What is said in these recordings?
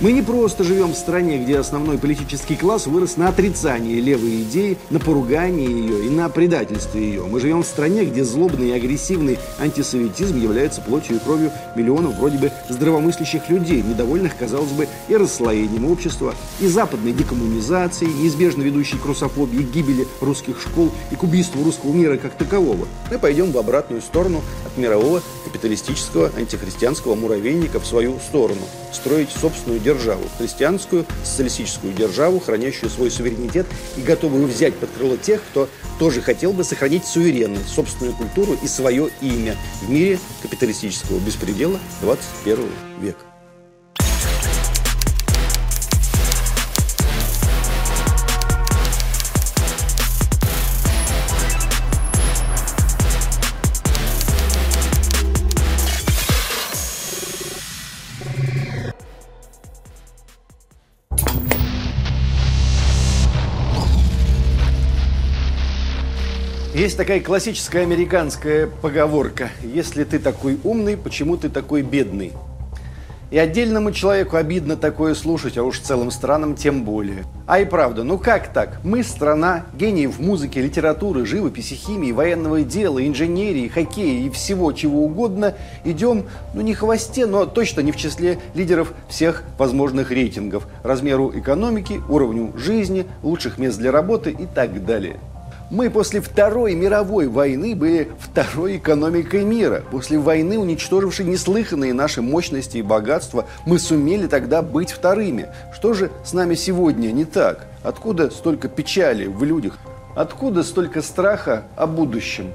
Мы не просто живем в стране, где основной политический класс вырос на отрицании левой идеи, на поругании ее и на предательстве ее. Мы живем в стране, где злобный и агрессивный антисоветизм является плотью и кровью миллионов вроде бы здравомыслящих людей, недовольных, казалось бы, и расслоением общества, и западной декоммунизацией, неизбежно ведущей к русофобии, гибели русских школ и к убийству русского мира как такового. Мы пойдем в обратную сторону от мирового капиталистического антихристианского муравейника в свою сторону, строить собственную державу, христианскую, социалистическую державу, хранящую свой суверенитет и готовую взять под крыло тех, кто тоже хотел бы сохранить суверенность, собственную культуру и свое имя в мире капиталистического беспредела 21 века. Есть такая классическая американская поговорка. Если ты такой умный, почему ты такой бедный? И отдельному человеку обидно такое слушать, а уж целым странам тем более. А и правда, ну как так? Мы страна гениев музыки, литературы, живописи, химии, военного дела, инженерии, хоккея и всего чего угодно. Идем, ну не в хвосте, но точно не в числе лидеров всех возможных рейтингов. Размеру экономики, уровню жизни, лучших мест для работы и так далее. Мы после Второй мировой войны были второй экономикой мира. После войны, уничтожившей неслыханные наши мощности и богатства, мы сумели тогда быть вторыми. Что же с нами сегодня не так? Откуда столько печали в людях? Откуда столько страха о будущем?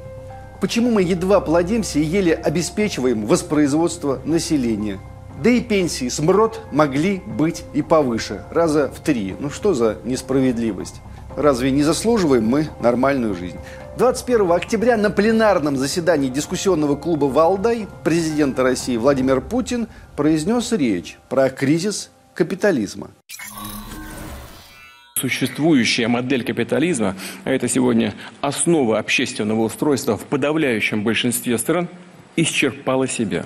Почему мы едва плодимся и еле обеспечиваем воспроизводство населения? Да и пенсии с могли быть и повыше, раза в три. Ну что за несправедливость? Разве не заслуживаем мы нормальную жизнь? 21 октября на пленарном заседании дискуссионного клуба «Валдай» президента России Владимир Путин произнес речь про кризис капитализма. Существующая модель капитализма, а это сегодня основа общественного устройства в подавляющем большинстве стран, исчерпала себя.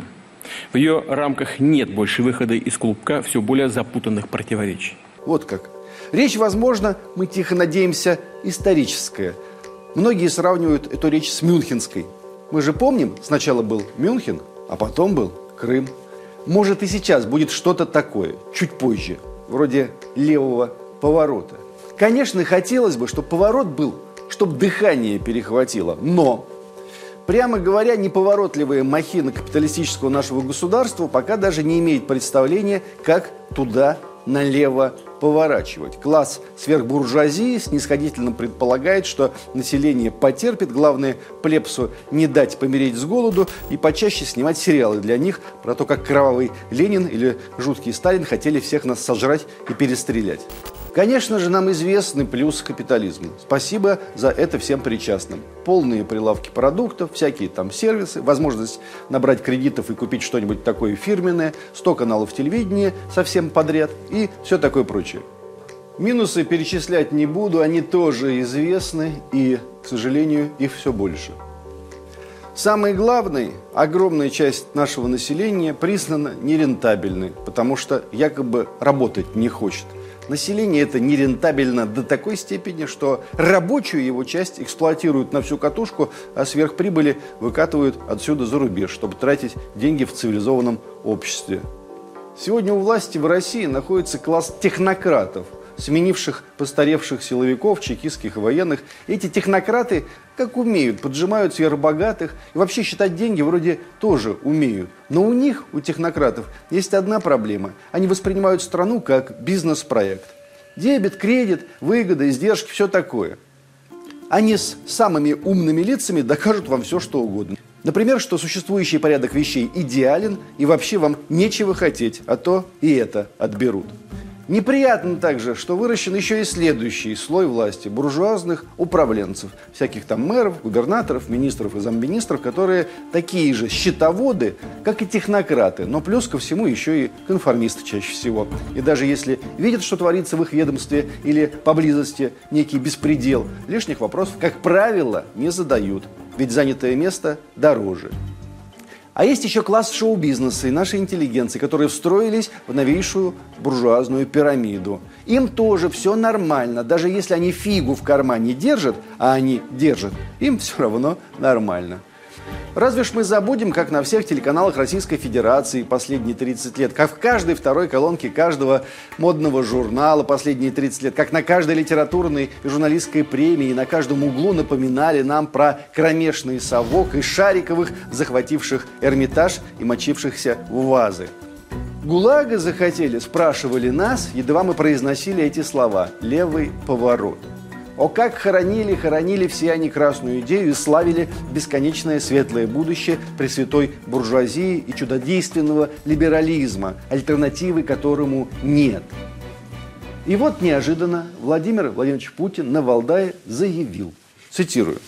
В ее рамках нет больше выхода из клубка все более запутанных противоречий. Вот как. Речь, возможно, мы тихо надеемся, историческая. Многие сравнивают эту речь с Мюнхенской. Мы же помним, сначала был Мюнхен, а потом был Крым. Может и сейчас будет что-то такое, чуть позже, вроде левого поворота. Конечно, хотелось бы, чтобы поворот был, чтобы дыхание перехватило, но Прямо говоря, неповоротливая махина капиталистического нашего государства пока даже не имеет представления, как туда налево поворачивать. Класс сверхбуржуазии снисходительно предполагает, что население потерпит, главное плебсу не дать помереть с голоду и почаще снимать сериалы для них про то, как кровавый Ленин или жуткий Сталин хотели всех нас сожрать и перестрелять. Конечно же, нам известны плюсы капитализма. Спасибо за это всем причастным. Полные прилавки продуктов, всякие там сервисы, возможность набрать кредитов и купить что-нибудь такое фирменное, 100 каналов телевидения совсем подряд и все такое прочее. Минусы перечислять не буду, они тоже известны и, к сожалению, их все больше. Самый главный, огромная часть нашего населения признана нерентабельной, потому что якобы работать не хочет. Население это нерентабельно до такой степени, что рабочую его часть эксплуатируют на всю катушку, а сверхприбыли выкатывают отсюда за рубеж, чтобы тратить деньги в цивилизованном обществе. Сегодня у власти в России находится класс технократов – сменивших постаревших силовиков, чекистских и военных. Эти технократы, как умеют, поджимают сверхбогатых и вообще считать деньги вроде тоже умеют. Но у них, у технократов, есть одна проблема. Они воспринимают страну как бизнес-проект. Дебет, кредит, выгода, издержки, все такое. Они с самыми умными лицами докажут вам все, что угодно. Например, что существующий порядок вещей идеален и вообще вам нечего хотеть, а то и это отберут. Неприятно также, что выращен еще и следующий слой власти – буржуазных управленцев, всяких там мэров, губернаторов, министров и замминистров, которые такие же счетоводы, как и технократы, но плюс ко всему еще и конформисты чаще всего. И даже если видят, что творится в их ведомстве или поблизости некий беспредел, лишних вопросов, как правило, не задают, ведь занятое место дороже. А есть еще класс шоу-бизнеса и нашей интеллигенции, которые встроились в новейшую буржуазную пирамиду. Им тоже все нормально, даже если они фигу в кармане держат, а они держат, им все равно нормально. Разве ж мы забудем, как на всех телеканалах Российской Федерации последние 30 лет, как в каждой второй колонке каждого модного журнала последние 30 лет, как на каждой литературной и журналистской премии, на каждом углу напоминали нам про кромешный совок и шариковых, захвативших Эрмитаж и мочившихся в вазы. ГУЛАГа захотели, спрашивали нас, едва мы произносили эти слова «левый поворот». О, как хоронили, хоронили все они красную идею и славили бесконечное светлое будущее пресвятой буржуазии и чудодейственного либерализма, альтернативы которому нет. И вот неожиданно Владимир Владимирович Путин на Валдае заявил, цитирую,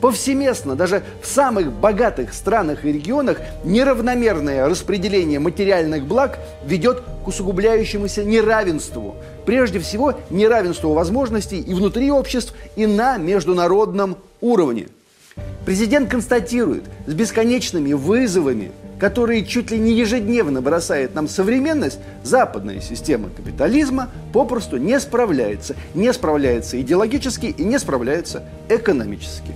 Повсеместно, даже в самых богатых странах и регионах, неравномерное распределение материальных благ ведет к усугубляющемуся неравенству. Прежде всего, неравенству возможностей и внутри обществ, и на международном уровне. Президент констатирует, с бесконечными вызовами, которые чуть ли не ежедневно бросает нам современность, западная система капитализма попросту не справляется. Не справляется идеологически и не справляется экономически.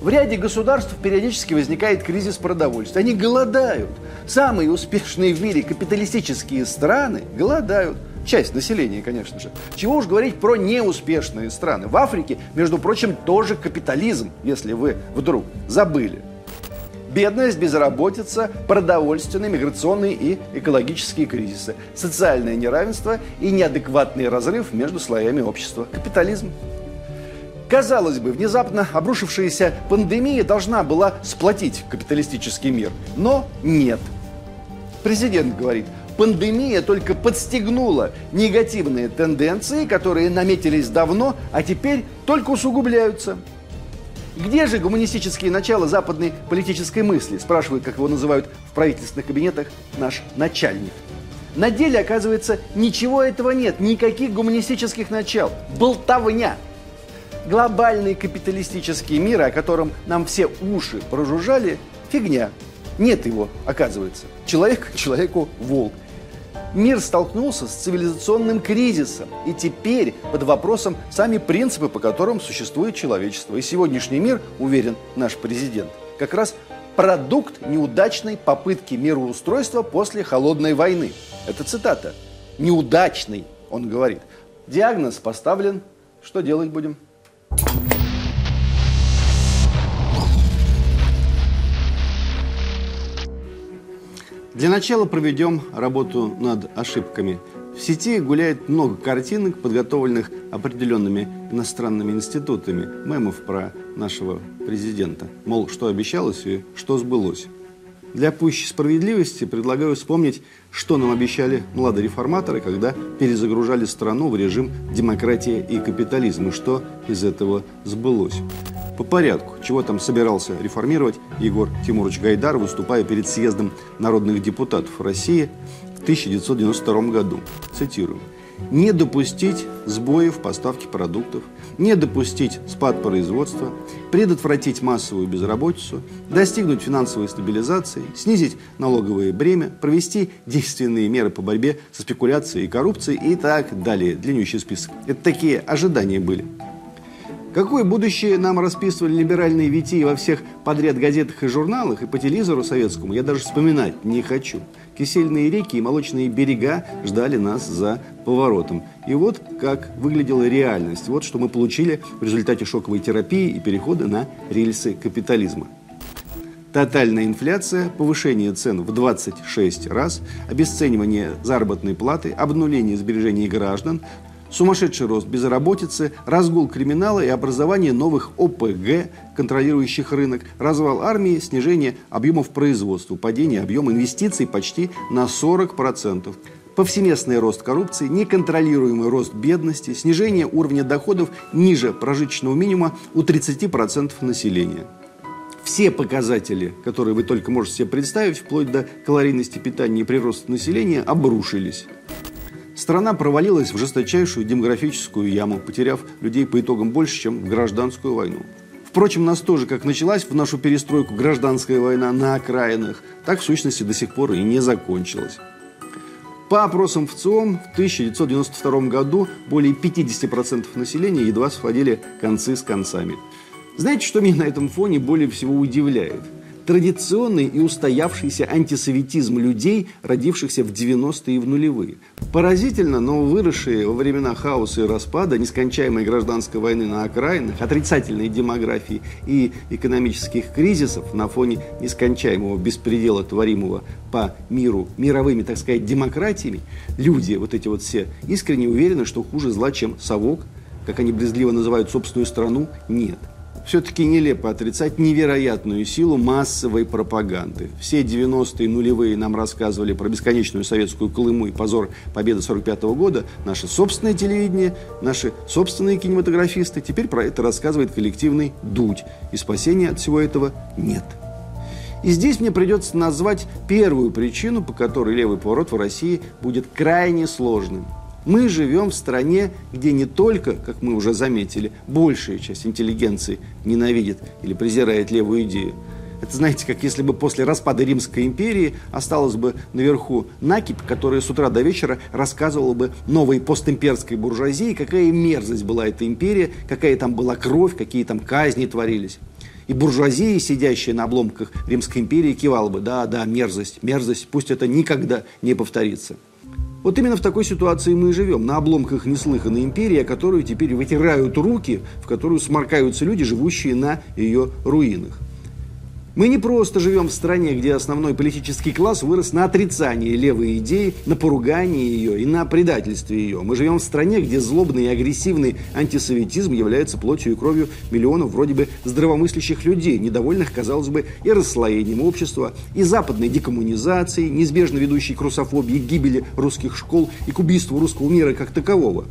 В ряде государств периодически возникает кризис продовольствия. Они голодают. Самые успешные в мире капиталистические страны голодают. Часть населения, конечно же. Чего уж говорить про неуспешные страны. В Африке, между прочим, тоже капитализм, если вы вдруг забыли. Бедность, безработица, продовольственные, миграционные и экологические кризисы, социальное неравенство и неадекватный разрыв между слоями общества. Капитализм. Казалось бы, внезапно обрушившаяся пандемия должна была сплотить капиталистический мир. Но нет. Президент говорит, пандемия только подстегнула негативные тенденции, которые наметились давно, а теперь только усугубляются. Где же гуманистические начала западной политической мысли, спрашивает, как его называют в правительственных кабинетах, наш начальник. На деле, оказывается, ничего этого нет, никаких гуманистических начал. Болтовня – глобальный капиталистический мир, о котором нам все уши прожужжали, фигня. Нет его, оказывается. Человек человеку волк. Мир столкнулся с цивилизационным кризисом, и теперь под вопросом сами принципы, по которым существует человечество. И сегодняшний мир, уверен наш президент, как раз продукт неудачной попытки мироустройства после холодной войны. Это цитата. Неудачный, он говорит. Диагноз поставлен. Что делать будем? Для начала проведем работу над ошибками. В сети гуляет много картинок, подготовленных определенными иностранными институтами, мемов про нашего президента. Мол, что обещалось и что сбылось. Для пущей справедливости предлагаю вспомнить, что нам обещали молодые реформаторы, когда перезагружали страну в режим демократии и капитализма, и что из этого сбылось. По порядку, чего там собирался реформировать Егор Тимурович Гайдар, выступая перед съездом народных депутатов России в 1992 году. Цитирую не допустить сбоев в поставке продуктов, не допустить спад производства, предотвратить массовую безработицу, достигнуть финансовой стабилизации, снизить налоговое бремя, провести действенные меры по борьбе со спекуляцией и коррупцией и так далее. Длиннющий список. Это такие ожидания были. Какое будущее нам расписывали либеральные витии во всех подряд газетах и журналах, и по телевизору советскому, я даже вспоминать не хочу. Кисельные реки и молочные берега ждали нас за поворотом. И вот как выглядела реальность. Вот что мы получили в результате шоковой терапии и перехода на рельсы капитализма. Тотальная инфляция, повышение цен в 26 раз, обесценивание заработной платы, обнуление сбережений граждан, Сумасшедший рост безработицы, разгул криминала и образование новых ОПГ, контролирующих рынок, развал армии, снижение объемов производства, падение объема инвестиций почти на 40%. Повсеместный рост коррупции, неконтролируемый рост бедности, снижение уровня доходов ниже прожиточного минимума у 30% населения. Все показатели, которые вы только можете себе представить, вплоть до калорийности питания и прироста населения, обрушились. Страна провалилась в жесточайшую демографическую яму, потеряв людей по итогам больше, чем в гражданскую войну. Впрочем, нас тоже, как началась в нашу перестройку гражданская война на окраинах, так в сущности до сих пор и не закончилась. По опросам ВЦИОМ в 1992 году более 50% населения едва сводили концы с концами. Знаете, что меня на этом фоне более всего удивляет – традиционный и устоявшийся антисоветизм людей, родившихся в 90-е и в нулевые. Поразительно, но выросшие во времена хаоса и распада, нескончаемой гражданской войны на окраинах, отрицательной демографии и экономических кризисов на фоне нескончаемого беспредела, творимого по миру мировыми, так сказать, демократиями, люди, вот эти вот все, искренне уверены, что хуже зла, чем совок, как они брезгливо называют собственную страну, нет все-таки нелепо отрицать невероятную силу массовой пропаганды. Все 90-е нулевые нам рассказывали про бесконечную советскую Колыму и позор победы 45 -го года. Наше собственное телевидение, наши собственные кинематографисты. Теперь про это рассказывает коллективный Дудь. И спасения от всего этого нет. И здесь мне придется назвать первую причину, по которой левый поворот в России будет крайне сложным – мы живем в стране, где не только, как мы уже заметили, большая часть интеллигенции ненавидит или презирает левую идею. Это, знаете, как если бы после распада Римской империи осталось бы наверху накипь, которая с утра до вечера рассказывала бы новой постимперской буржуазии, какая мерзость была эта империя, какая там была кровь, какие там казни творились. И буржуазия, сидящая на обломках Римской империи, кивала бы, да, да, мерзость, мерзость, пусть это никогда не повторится. Вот именно в такой ситуации мы и живем, на обломках неслыханной империи, которую теперь вытирают руки, в которую сморкаются люди, живущие на ее руинах. Мы не просто живем в стране, где основной политический класс вырос на отрицании левой идеи, на поругании ее и на предательстве ее. Мы живем в стране, где злобный и агрессивный антисоветизм является плотью и кровью миллионов вроде бы здравомыслящих людей, недовольных, казалось бы, и расслоением общества, и западной декоммунизацией, неизбежно ведущей к русофобии, гибели русских школ и к убийству русского мира как такового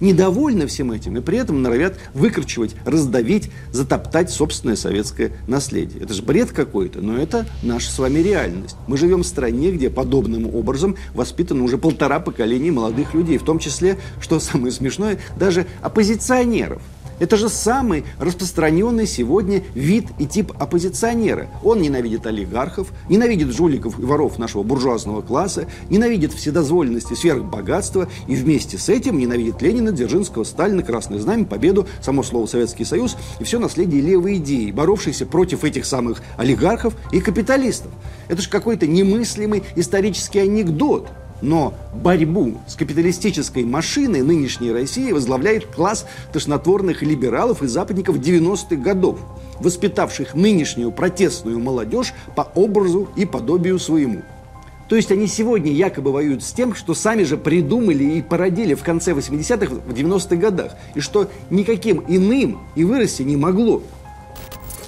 недовольны всем этим и при этом норовят выкручивать, раздавить, затоптать собственное советское наследие. Это же бред какой-то, но это наша с вами реальность. Мы живем в стране, где подобным образом воспитано уже полтора поколения молодых людей, в том числе, что самое смешное, даже оппозиционеров – это же самый распространенный сегодня вид и тип оппозиционера. Он ненавидит олигархов, ненавидит жуликов и воров нашего буржуазного класса, ненавидит вседозволенность и сверхбогатство, и вместе с этим ненавидит Ленина, Дзержинского, Сталина, Красное Знамя, Победу, само слово Советский Союз и все наследие левой идеи, боровшейся против этих самых олигархов и капиталистов. Это же какой-то немыслимый исторический анекдот – но борьбу с капиталистической машиной нынешней России возглавляет класс тошнотворных либералов и западников 90-х годов, воспитавших нынешнюю протестную молодежь по образу и подобию своему. То есть они сегодня якобы воюют с тем, что сами же придумали и породили в конце 80-х, в 90-х годах, и что никаким иным и вырасти не могло.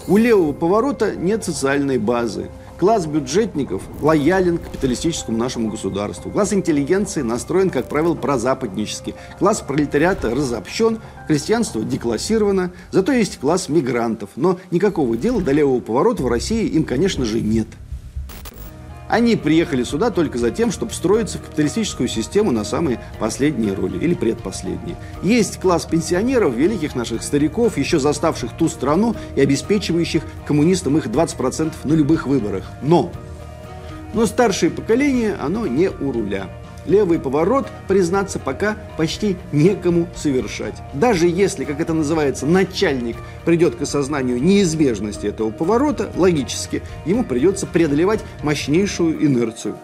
У левого поворота нет социальной базы. Класс бюджетников лоялен к капиталистическому нашему государству. Класс интеллигенции настроен, как правило, прозападнически. Класс пролетариата разобщен, крестьянство деклассировано. Зато есть класс мигрантов. Но никакого дела до левого поворота в России им, конечно же, нет. Они приехали сюда только за тем, чтобы встроиться в капиталистическую систему на самые последние роли или предпоследние. Есть класс пенсионеров, великих наших стариков, еще заставших ту страну и обеспечивающих коммунистам их 20% на любых выборах. Но! Но старшее поколение, оно не у руля левый поворот, признаться, пока почти некому совершать. Даже если, как это называется, начальник придет к осознанию неизбежности этого поворота, логически, ему придется преодолевать мощнейшую инерцию.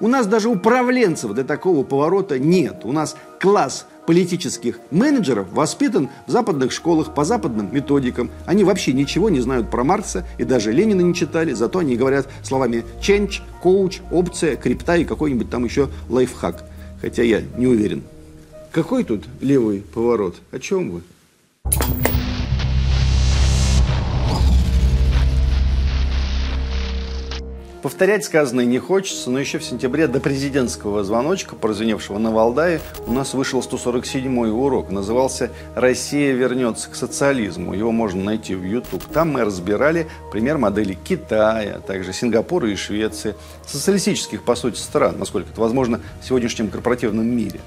У нас даже управленцев для такого поворота нет. У нас класс политических менеджеров воспитан в западных школах по западным методикам. Они вообще ничего не знают про Маркса и даже Ленина не читали, зато они говорят словами change, коуч, опция, крипта и какой-нибудь там еще лайфхак. Хотя я не уверен. Какой тут левый поворот? О чем вы? Повторять сказанное не хочется, но еще в сентябре до президентского звоночка, прозвеневшего на Валдае, у нас вышел 147-й урок. Назывался «Россия вернется к социализму». Его можно найти в YouTube. Там мы разбирали пример модели Китая, а также Сингапура и Швеции, социалистических, по сути, стран, насколько это возможно в сегодняшнем корпоративном мире.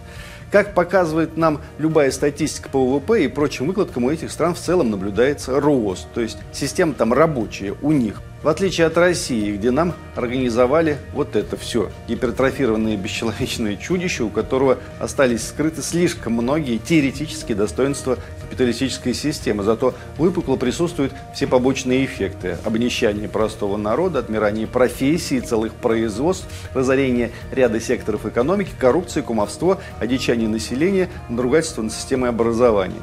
Как показывает нам любая статистика по ВВП и прочим выкладкам, у этих стран в целом наблюдается рост. То есть система там рабочая у них. В отличие от России, где нам организовали вот это все. Гипертрофированное бесчеловечное чудище, у которого остались скрыты слишком многие теоретические достоинства капиталистической системы. Зато выпукло присутствуют все побочные эффекты. Обнищание простого народа, отмирание профессий, целых производств, разорение ряда секторов экономики, коррупция, кумовство, одичание населения, надругательство над системой образования.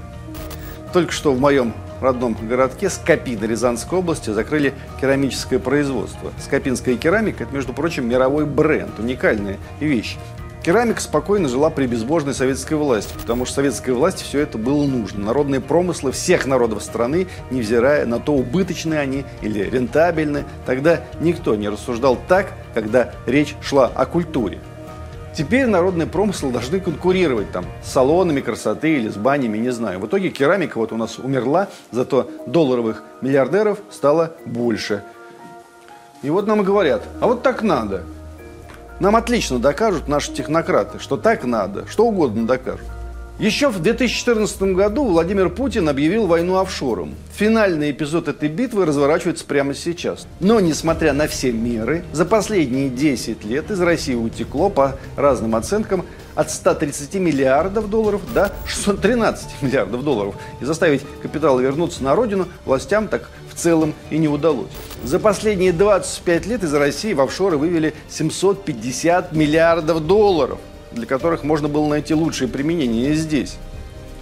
Только что в моем родном городке Скопино Рязанской области закрыли керамическое производство. Скопинская керамика – это, между прочим, мировой бренд, уникальная вещь. Керамика спокойно жила при безбожной советской власти, потому что советской власти все это было нужно. Народные промыслы всех народов страны, невзирая на то, убыточны они или рентабельны, тогда никто не рассуждал так, когда речь шла о культуре. Теперь народные промыслы должны конкурировать там с салонами красоты или с банями, не знаю. В итоге керамика вот у нас умерла, зато долларовых миллиардеров стало больше. И вот нам говорят, а вот так надо. Нам отлично докажут наши технократы, что так надо, что угодно докажут. Еще в 2014 году Владимир Путин объявил войну офшорам. Финальный эпизод этой битвы разворачивается прямо сейчас. Но, несмотря на все меры, за последние 10 лет из России утекло, по разным оценкам, от 130 миллиардов долларов до 613 миллиардов долларов. И заставить капитал вернуться на родину властям так в целом и не удалось. За последние 25 лет из России в офшоры вывели 750 миллиардов долларов – для которых можно было найти лучшее применение здесь.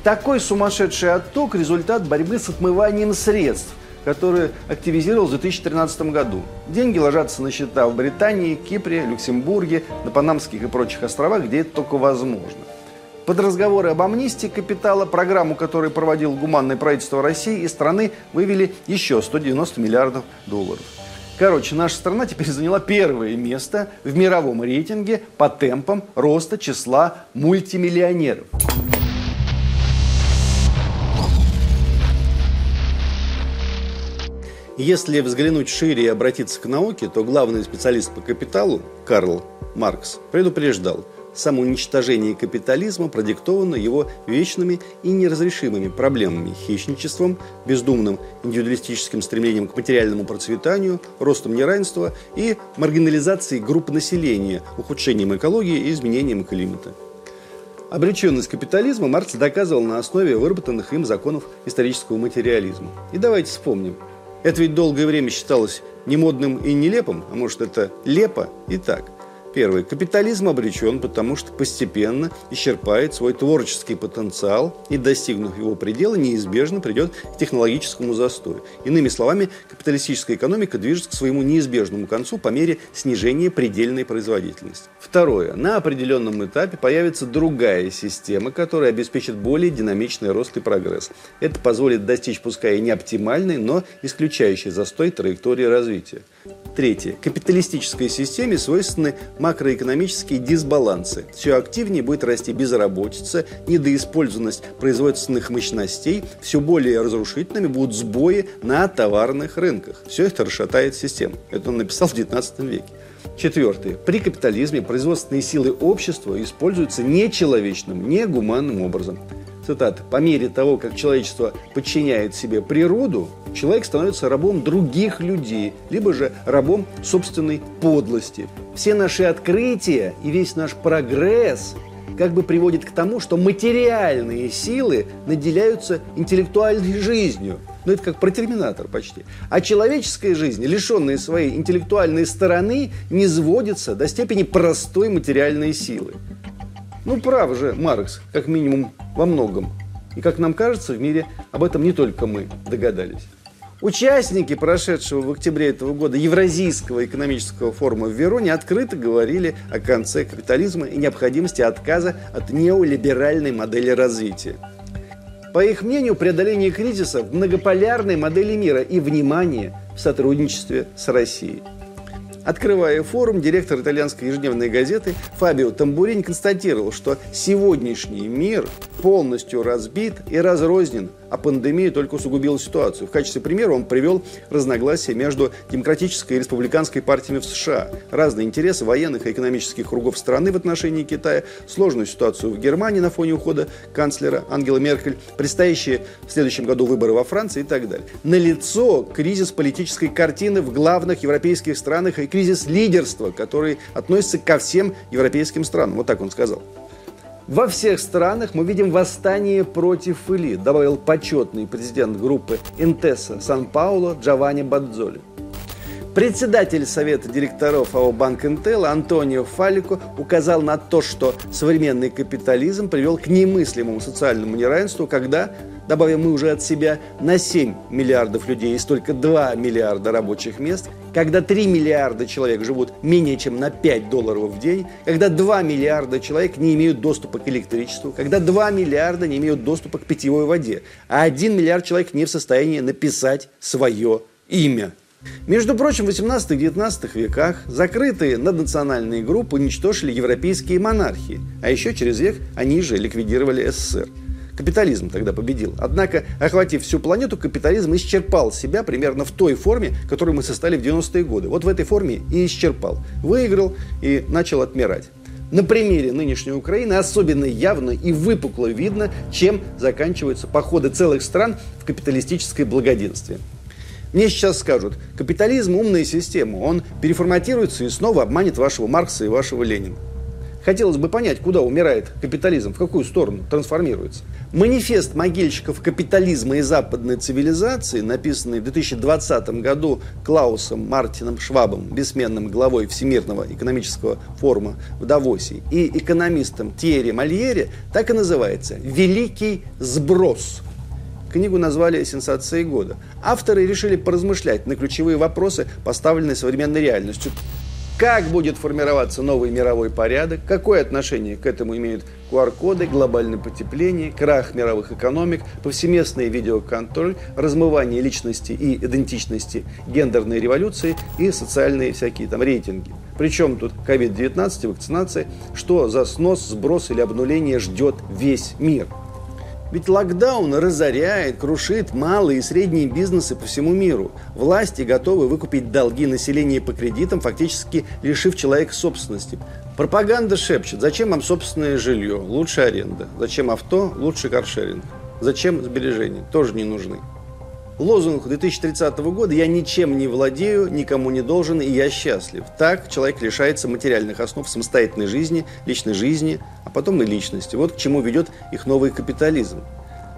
Такой сумасшедший отток – результат борьбы с отмыванием средств, который активизировал в 2013 году. Деньги ложатся на счета в Британии, Кипре, Люксембурге, на Панамских и прочих островах, где это только возможно. Под разговоры об амнистии капитала, программу, которую проводил гуманное правительство России и страны, вывели еще 190 миллиардов долларов. Короче, наша страна теперь заняла первое место в мировом рейтинге по темпам роста числа мультимиллионеров. Если взглянуть шире и обратиться к науке, то главный специалист по капиталу, Карл Маркс, предупреждал – самоуничтожение капитализма продиктовано его вечными и неразрешимыми проблемами – хищничеством, бездумным индивидуалистическим стремлением к материальному процветанию, ростом неравенства и маргинализацией групп населения, ухудшением экологии и изменением климата. Обреченность капитализма Маркс доказывал на основе выработанных им законов исторического материализма. И давайте вспомним. Это ведь долгое время считалось немодным и нелепым, а может это лепо и так – Первый. Капитализм обречен, потому что постепенно исчерпает свой творческий потенциал и, достигнув его предела, неизбежно придет к технологическому застою. Иными словами, капиталистическая экономика движется к своему неизбежному концу по мере снижения предельной производительности. Второе. На определенном этапе появится другая система, которая обеспечит более динамичный рост и прогресс. Это позволит достичь пускай и не оптимальной, но исключающей застой траектории развития. Третье. Капиталистической системе свойственны макроэкономические дисбалансы. Все активнее будет расти безработица, недоиспользованность производственных мощностей, все более разрушительными будут сбои на товарных рынках. Все это расшатает систему. Это он написал в XIX веке. Четвертое. При капитализме производственные силы общества используются нечеловечным, негуманным образом цитата, «По мере того, как человечество подчиняет себе природу, человек становится рабом других людей, либо же рабом собственной подлости. Все наши открытия и весь наш прогресс как бы приводит к тому, что материальные силы наделяются интеллектуальной жизнью. Ну, это как про терминатор почти. А человеческая жизнь, лишенная своей интеллектуальной стороны, не сводится до степени простой материальной силы. Ну, прав же Маркс, как минимум во многом. И, как нам кажется, в мире об этом не только мы догадались. Участники прошедшего в октябре этого года Евразийского экономического форума в Вероне открыто говорили о конце капитализма и необходимости отказа от неолиберальной модели развития. По их мнению, преодоление кризиса в многополярной модели мира и внимание в сотрудничестве с Россией. Открывая форум, директор итальянской ежедневной газеты Фабио Тамбурини констатировал, что сегодняшний мир полностью разбит и разрознен, а пандемия только усугубила ситуацию. В качестве примера он привел разногласия между демократической и республиканской партиями в США, разные интересы военных и экономических кругов страны в отношении Китая, сложную ситуацию в Германии на фоне ухода канцлера Ангела Меркель, предстоящие в следующем году выборы во Франции и так далее. Налицо кризис политической картины в главных европейских странах и кризис лидерства, который относится ко всем европейским странам. Вот так он сказал. Во всех странах мы видим восстание против элит, добавил почетный президент группы Интеса Сан-Пауло Джованни Бадзоли. Председатель Совета директоров АО «Банк Интел» Антонио Фалико указал на то, что современный капитализм привел к немыслимому социальному неравенству, когда, добавим мы уже от себя, на 7 миллиардов людей есть только 2 миллиарда рабочих мест, когда 3 миллиарда человек живут менее чем на 5 долларов в день, когда 2 миллиарда человек не имеют доступа к электричеству, когда 2 миллиарда не имеют доступа к питьевой воде, а 1 миллиард человек не в состоянии написать свое имя – между прочим, в 18-19 веках закрытые наднациональные группы уничтожили европейские монархии, а еще через век они же ликвидировали СССР. Капитализм тогда победил. Однако, охватив всю планету, капитализм исчерпал себя примерно в той форме, которую мы создали в 90-е годы. Вот в этой форме и исчерпал. Выиграл и начал отмирать. На примере нынешней Украины особенно явно и выпукло видно, чем заканчиваются походы целых стран в капиталистическое благоденствие. Мне сейчас скажут, капитализм – умная система, он переформатируется и снова обманет вашего Маркса и вашего Ленина. Хотелось бы понять, куда умирает капитализм, в какую сторону трансформируется. Манифест могильщиков капитализма и западной цивилизации, написанный в 2020 году Клаусом Мартином Швабом, бессменным главой Всемирного экономического форума в Давосе, и экономистом Тьерри Мальери, так и называется «Великий сброс». Книгу назвали «Сенсацией года». Авторы решили поразмышлять на ключевые вопросы, поставленные современной реальностью. Как будет формироваться новый мировой порядок? Какое отношение к этому имеют QR-коды, глобальное потепление, крах мировых экономик, повсеместный видеоконтроль, размывание личности и идентичности, гендерные революции и социальные всякие там рейтинги? Причем тут COVID-19, вакцинация, что за снос, сброс или обнуление ждет весь мир – ведь локдаун разоряет, крушит малые и средние бизнесы по всему миру. Власти готовы выкупить долги населения по кредитам, фактически лишив человека собственности. Пропаганда шепчет, зачем вам собственное жилье, лучше аренда. Зачем авто, лучше каршеринг. Зачем сбережения, тоже не нужны. Лозунг 2030 года «Я ничем не владею, никому не должен, и я счастлив». Так человек лишается материальных основ самостоятельной жизни, личной жизни, а потом и личности. Вот к чему ведет их новый капитализм.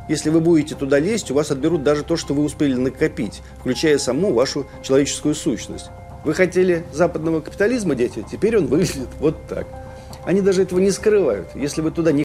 Если вы будете туда лезть, у вас отберут даже то, что вы успели накопить, включая саму вашу человеческую сущность. Вы хотели западного капитализма, дети? Теперь он выглядит вот так. Они даже этого не скрывают. Если вы туда не